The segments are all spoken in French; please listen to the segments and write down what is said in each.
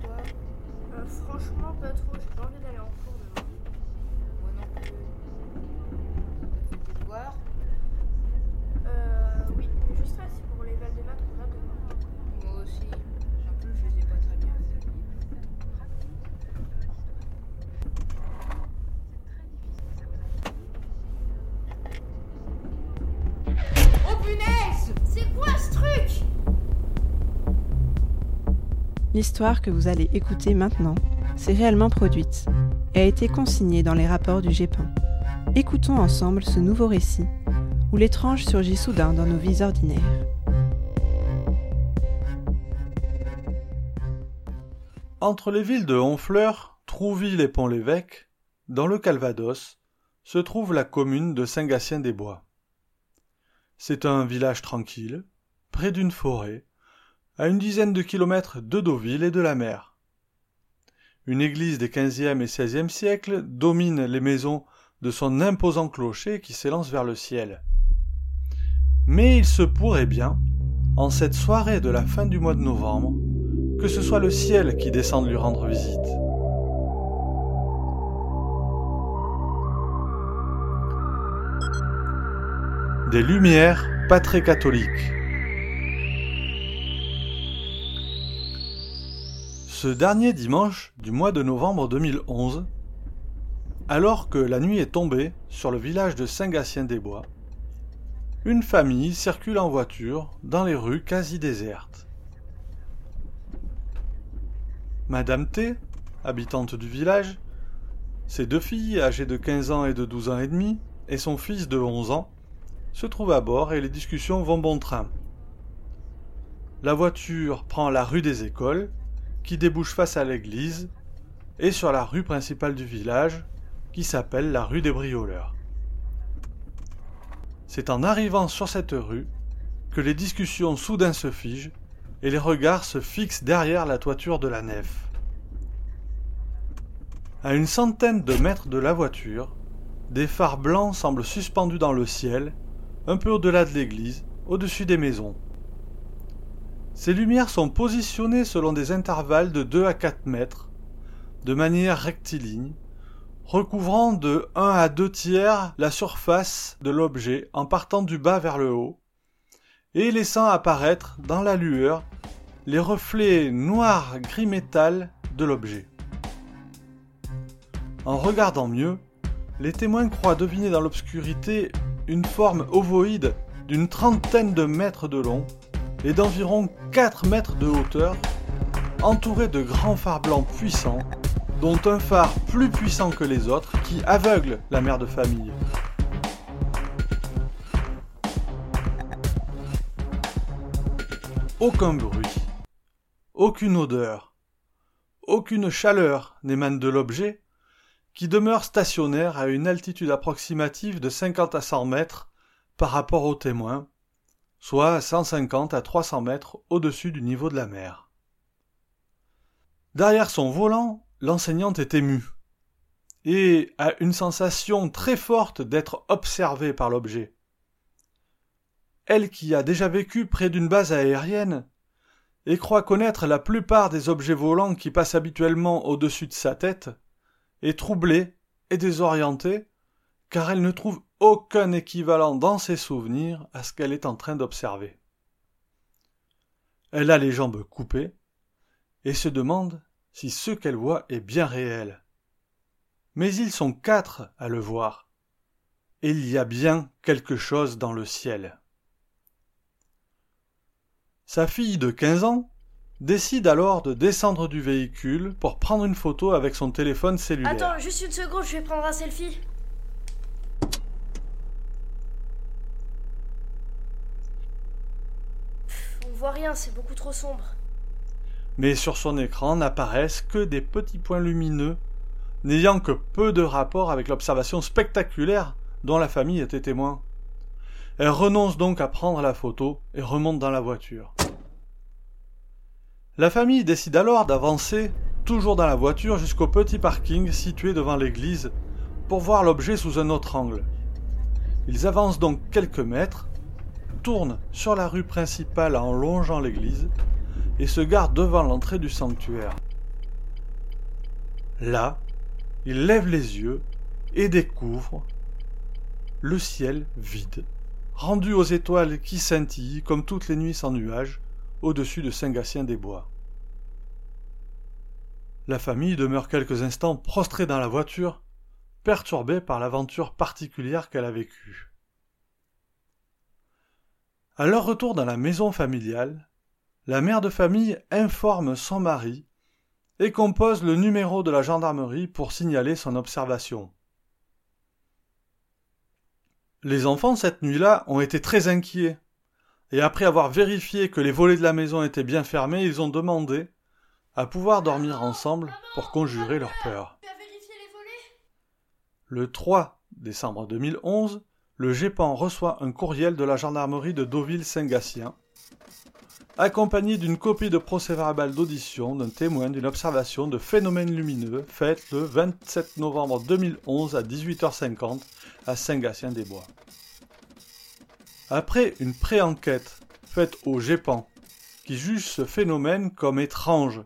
toi Euh, franchement, pas trop. J'ai pas envie d'aller en cours demain. Moi non plus. T'as fait tes devoirs Euh, oui, mais je stresse pour les vals de maths qu'on a demain. Moi aussi. En plus, je les ai pas très bien fait. Oh punaise C'est quoi ce truc? L'histoire que vous allez écouter maintenant s'est réellement produite et a été consignée dans les rapports du GEPIN. Écoutons ensemble ce nouveau récit où l'étrange surgit soudain dans nos vies ordinaires. Entre les villes de Honfleur, Trouville et Pont-l'Évêque, dans le Calvados, se trouve la commune de Saint-Gatien-des-Bois. C'est un village tranquille, près d'une forêt, à une dizaine de kilomètres de Deauville et de la mer. Une église des XVe et XVIe siècles domine les maisons de son imposant clocher qui s'élance vers le ciel. Mais il se pourrait bien, en cette soirée de la fin du mois de novembre, que ce soit le ciel qui descende lui rendre visite. Des lumières pas très catholiques. Ce dernier dimanche du mois de novembre 2011, alors que la nuit est tombée sur le village de Saint-Gatien-des-Bois, une famille circule en voiture dans les rues quasi désertes. Madame T, habitante du village, ses deux filles âgées de 15 ans et de 12 ans et demi, et son fils de 11 ans, se trouvent à bord et les discussions vont bon train. La voiture prend la rue des écoles, qui débouche face à l'église, et sur la rue principale du village, qui s'appelle la rue des Brioleurs. C'est en arrivant sur cette rue que les discussions soudain se figent et les regards se fixent derrière la toiture de la nef. À une centaine de mètres de la voiture, des phares blancs semblent suspendus dans le ciel, un peu au-delà de l'église, au-dessus des maisons. Ces lumières sont positionnées selon des intervalles de 2 à 4 mètres, de manière rectiligne, recouvrant de 1 à 2 tiers la surface de l'objet en partant du bas vers le haut, et laissant apparaître dans la lueur les reflets noir gris métal de l'objet. En regardant mieux, les témoins croient deviner dans l'obscurité une forme ovoïde d'une trentaine de mètres de long et d'environ 4 mètres de hauteur, entourée de grands phares blancs puissants, dont un phare plus puissant que les autres qui aveugle la mère de famille. Aucun bruit, aucune odeur, aucune chaleur n'émane de l'objet, qui demeure stationnaire à une altitude approximative de 50 à 100 mètres par rapport aux témoins, soit 150 à 300 mètres au-dessus du niveau de la mer. Derrière son volant, l'enseignante est émue et a une sensation très forte d'être observée par l'objet. Elle qui a déjà vécu près d'une base aérienne et croit connaître la plupart des objets volants qui passent habituellement au-dessus de sa tête, est troublée et désorientée car elle ne trouve aucun équivalent dans ses souvenirs à ce qu'elle est en train d'observer. Elle a les jambes coupées et se demande si ce qu'elle voit est bien réel. Mais ils sont quatre à le voir, et il y a bien quelque chose dans le ciel. Sa fille de quinze ans décide alors de descendre du véhicule pour prendre une photo avec son téléphone cellulaire. Attends, juste une seconde, je vais prendre un selfie. Pff, On rien, c'est beaucoup trop sombre. mais sur son écran n'apparaissent que des petits points lumineux, n'ayant que peu de rapport avec l'observation spectaculaire dont la famille était témoin. Elle renonce donc à prendre la photo et remonte dans la voiture. La famille décide alors d'avancer, toujours dans la voiture, jusqu'au petit parking situé devant l'église, pour voir l'objet sous un autre angle. Ils avancent donc quelques mètres, tournent sur la rue principale en longeant l'église, et se garent devant l'entrée du sanctuaire. Là, il lève les yeux et découvre le ciel vide, rendu aux étoiles qui scintillent comme toutes les nuits sans nuages au-dessus de Saint-Gatien-des-Bois. La famille demeure quelques instants prostrée dans la voiture, perturbée par l'aventure particulière qu'elle a vécue. À leur retour dans la maison familiale, la mère de famille informe son mari et compose le numéro de la gendarmerie pour signaler son observation. Les enfants cette nuit-là ont été très inquiets, et après avoir vérifié que les volets de la maison étaient bien fermés, ils ont demandé à pouvoir dormir ensemble pour conjurer leur peur. Le 3 décembre 2011, le GEPAN reçoit un courriel de la gendarmerie de Deauville-Saint-Gatien, accompagné d'une copie de procès-verbal d'audition d'un témoin d'une observation de phénomènes lumineux faite le 27 novembre 2011 à 18h50 à Saint-Gatien-des-Bois. Après une pré-enquête faite au GEPAN, qui juge ce phénomène comme étrange,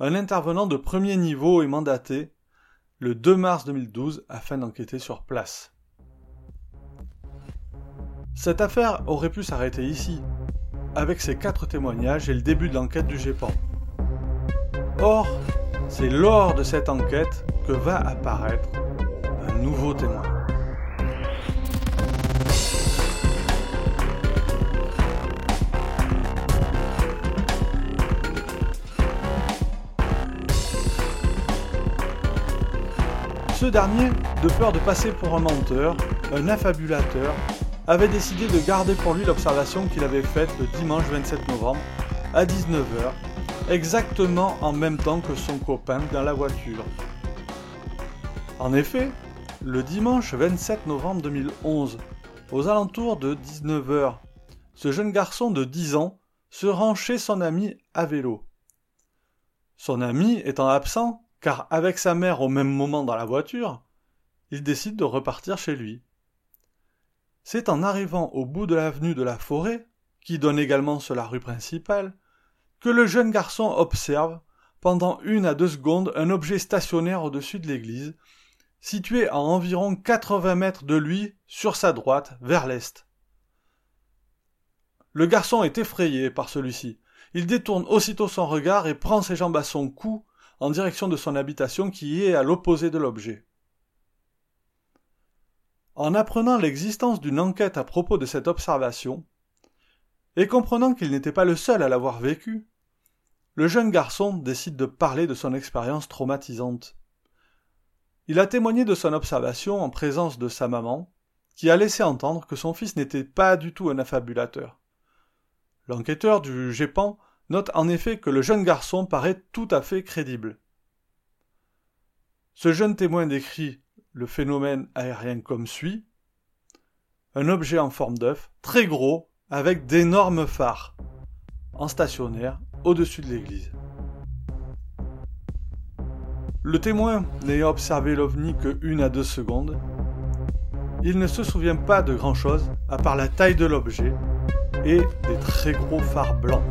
un intervenant de premier niveau est mandaté le 2 mars 2012 afin d'enquêter sur place. Cette affaire aurait pu s'arrêter ici, avec ces quatre témoignages et le début de l'enquête du GEPAN. Or, c'est lors de cette enquête que va apparaître un nouveau témoin. Ce dernier, de peur de passer pour un menteur, un affabulateur, avait décidé de garder pour lui l'observation qu'il avait faite le dimanche 27 novembre à 19h, exactement en même temps que son copain dans la voiture. En effet, le dimanche 27 novembre 2011, aux alentours de 19h, ce jeune garçon de 10 ans se rend chez son ami à vélo. Son ami étant absent, car avec sa mère au même moment dans la voiture, il décide de repartir chez lui. C'est en arrivant au bout de l'avenue de la forêt, qui donne également sur la rue principale, que le jeune garçon observe, pendant une à deux secondes, un objet stationnaire au-dessus de l'église, situé à environ 80 mètres de lui, sur sa droite, vers l'est. Le garçon est effrayé par celui-ci. Il détourne aussitôt son regard et prend ses jambes à son cou en direction de son habitation qui est à l'opposé de l'objet. En apprenant l'existence d'une enquête à propos de cette observation, et comprenant qu'il n'était pas le seul à l'avoir vécu, le jeune garçon décide de parler de son expérience traumatisante. Il a témoigné de son observation en présence de sa maman, qui a laissé entendre que son fils n'était pas du tout un affabulateur. L'enquêteur du GEPAN note en effet que le jeune garçon paraît tout à fait crédible. Ce jeune témoin décrit le phénomène aérien comme suit un objet en forme d'œuf, très gros, avec d'énormes phares, en stationnaire, au-dessus de l'église. Le témoin n'ayant observé l'ovni que une à deux secondes, il ne se souvient pas de grand-chose à part la taille de l'objet et des très gros phares blancs.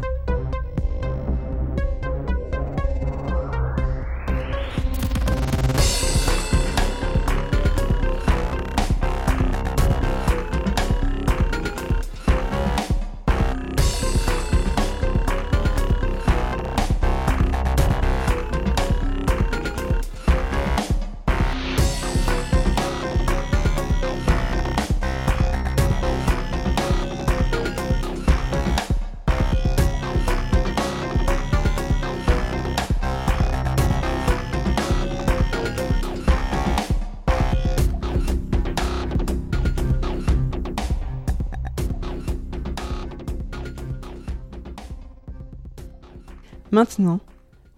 Maintenant,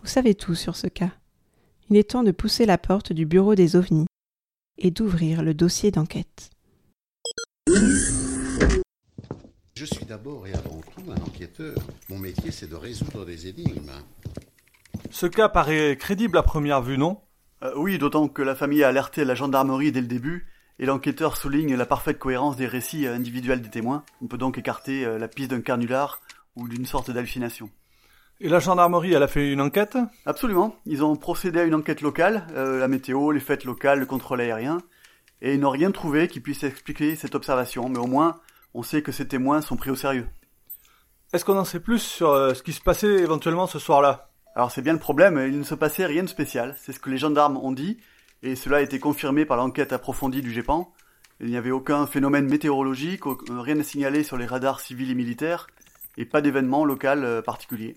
vous savez tout sur ce cas. Il est temps de pousser la porte du bureau des ovnis et d'ouvrir le dossier d'enquête. Je suis d'abord et avant tout un enquêteur. Mon métier, c'est de résoudre des énigmes. Ce cas paraît crédible à première vue, non? Euh, oui, d'autant que la famille a alerté la gendarmerie dès le début, et l'enquêteur souligne la parfaite cohérence des récits individuels des témoins. On peut donc écarter euh, la piste d'un carnular ou d'une sorte d'hallucination. Et la gendarmerie, elle a fait une enquête? Absolument. Ils ont procédé à une enquête locale, euh, la météo, les fêtes locales, le contrôle aérien, et ils n'ont rien trouvé qui puisse expliquer cette observation, mais au moins, on sait que ces témoins sont pris au sérieux. Est-ce qu'on en sait plus sur euh, ce qui se passait éventuellement ce soir-là? Alors c'est bien le problème, il ne se passait rien de spécial, c'est ce que les gendarmes ont dit, et cela a été confirmé par l'enquête approfondie du GEPAN. Il n'y avait aucun phénomène météorologique, aucun- rien à signaler sur les radars civils et militaires, et pas d'événement local euh, particulier.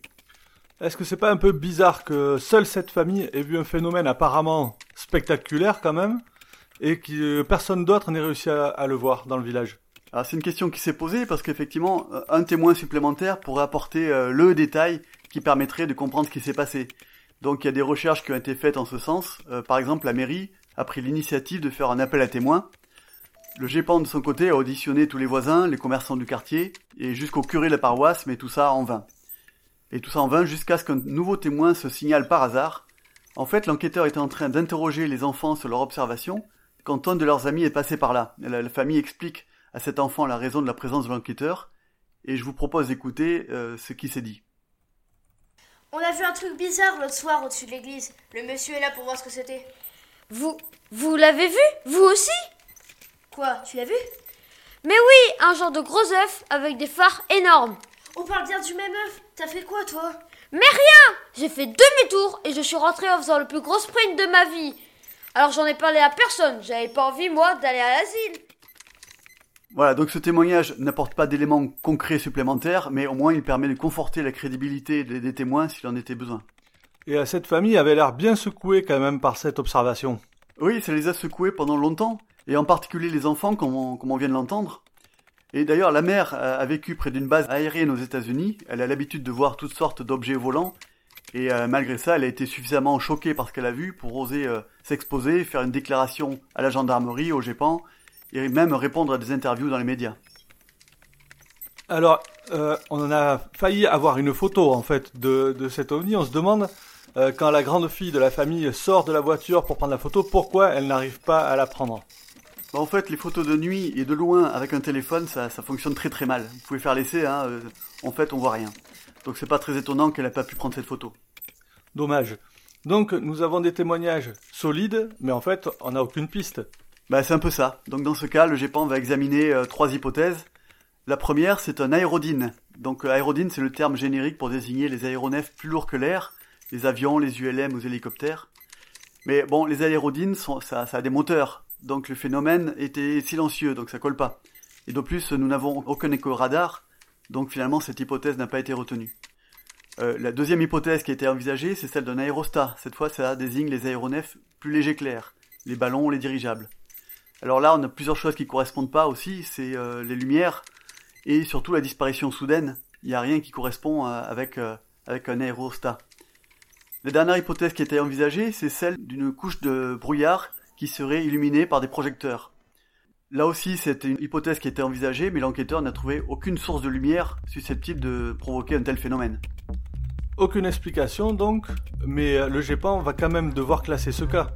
Est-ce que c'est pas un peu bizarre que seule cette famille ait vu un phénomène apparemment spectaculaire quand même, et que personne d'autre n'ait réussi à, le voir dans le village? Alors c'est une question qui s'est posée parce qu'effectivement, un témoin supplémentaire pourrait apporter euh, le détail qui permettrait de comprendre ce qui s'est passé. Donc il y a des recherches qui ont été faites en ce sens. Euh, par exemple, la mairie a pris l'initiative de faire un appel à témoins. Le GEPAN de son côté a auditionné tous les voisins, les commerçants du quartier, et jusqu'au curé de la paroisse, mais tout ça en vain. Et tout ça en vain jusqu'à ce qu'un nouveau témoin se signale par hasard. En fait, l'enquêteur était en train d'interroger les enfants sur leur observation quand un de leurs amis est passé par là. La, la famille explique à cet enfant la raison de la présence de l'enquêteur, et je vous propose d'écouter euh, ce qui s'est dit. On a vu un truc bizarre l'autre soir au-dessus de l'église. Le monsieur est là pour voir ce que c'était. Vous, vous l'avez vu? Vous aussi? Quoi, tu l'as vu? Mais oui, un genre de gros œuf avec des phares énormes. On parle bien du même œuf. T'as fait quoi, toi? Mais rien J'ai fait demi-tour et je suis rentré en faisant le plus gros sprint de ma vie. Alors j'en ai parlé à personne, j'avais pas envie moi d'aller à l'asile. Voilà, donc ce témoignage n'apporte pas d'éléments concrets supplémentaires, mais au moins il permet de conforter la crédibilité des, témoins s'il en était besoin. Et cette famille avait l'air bien secouée quand même par cette observation. Oui, ça les a secoués pendant longtemps, et en particulier les enfants, comme on, comme on vient de l'entendre. Et d'ailleurs, la mère a, vécu près d'une base aérienne aux États-Unis, elle a l'habitude de voir toutes sortes d'objets volants, et euh, malgré ça, elle a été suffisamment choquée par ce qu'elle a vu pour oser euh, s'exposer, faire une déclaration à la gendarmerie, au GEPAN, et même répondre à des interviews dans les médias. Alors, euh, on en a failli avoir une photo en fait de, de cet ovni. On se demande quand la grande fille de la famille sort de la voiture pour prendre la photo, pourquoi elle n'arrive pas à la prendre? Bah, en fait, les photos de nuit et de loin avec un téléphone, ça, ça fonctionne très très mal. Vous pouvez faire l'essai, hein, euh, en fait, on voit rien. Donc c'est pas très étonnant qu'elle ait pas pu prendre cette photo. Dommage. Donc nous avons des témoignages solides, mais en fait on n'a aucune piste. Bah c'est un peu ça. Donc dans ce cas, le GEPAN va examiner euh, trois hypothèses. La première, c'est un aérodyne. Donc euh, aérodyne, c'est le terme générique pour désigner les aéronefs plus lourds que l'air, les avions, les ULM ou les hélicoptères. Mais bon, les aérodynes, sont, ça, ça a des moteurs. Donc le phénomène était silencieux, donc ça colle pas. Et de plus, nous n'avons aucun écho radar, donc finalement cette hypothèse n'a pas été retenue. Euh, la deuxième hypothèse qui a été envisagée, c'est celle d'un aérostat. Cette fois, ça désigne les aéronefs plus légers l'air, les ballons, les dirigeables. Alors là, on a plusieurs choses qui correspondent pas aussi, c'est euh, les lumières et surtout la disparition soudaine. Il n'y a rien qui correspond euh, avec, euh, avec un aérostat. La dernière hypothèse qui a été envisagée, c'est celle d'une couche de brouillard qui serait illuminée par des projecteurs. Là aussi, c'était une hypothèse qui été envisagée, mais l'enquêteur n'a trouvé aucune source de lumière susceptible de provoquer un tel phénomène. Aucune explication donc, mais euh, le GEPAN va quand même devoir classer ce cas.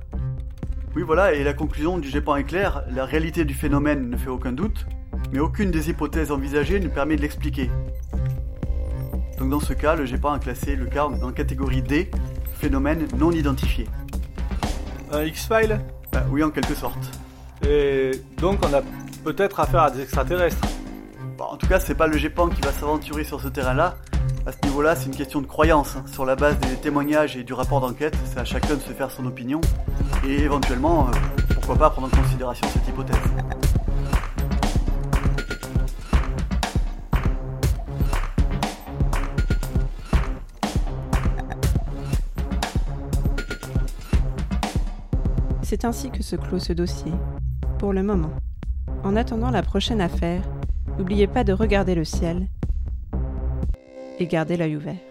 Oui, voilà, et la conclusion du GEPAN est claire, la réalité du phénomène ne fait aucun doute, mais aucune des hypothèses envisagées ne permet de l'expliquer. Donc dans ce cas, le GEPAN a classé le cas en catégorie D, phénomène non identifié. Un X-File? Bah, oui, en quelque sorte. Et donc on a peut-être affaire à des extraterrestres. Bon, en tout cas, c'est pas le GEPAN qui va s'aventurer sur ce terrain-là. À ce niveau-là, c'est une question de croyance. hein. Sur la base des témoignages et du rapport d'enquête, c'est à chacun de se faire son opinion. Et éventuellement, euh, pourquoi pas prendre en considération cette hypothèse. C'est ainsi que se clôt ce dossier, pour le moment. En attendant la prochaine affaire, n'oubliez pas de regarder le ciel et gardez l'œil ouvert.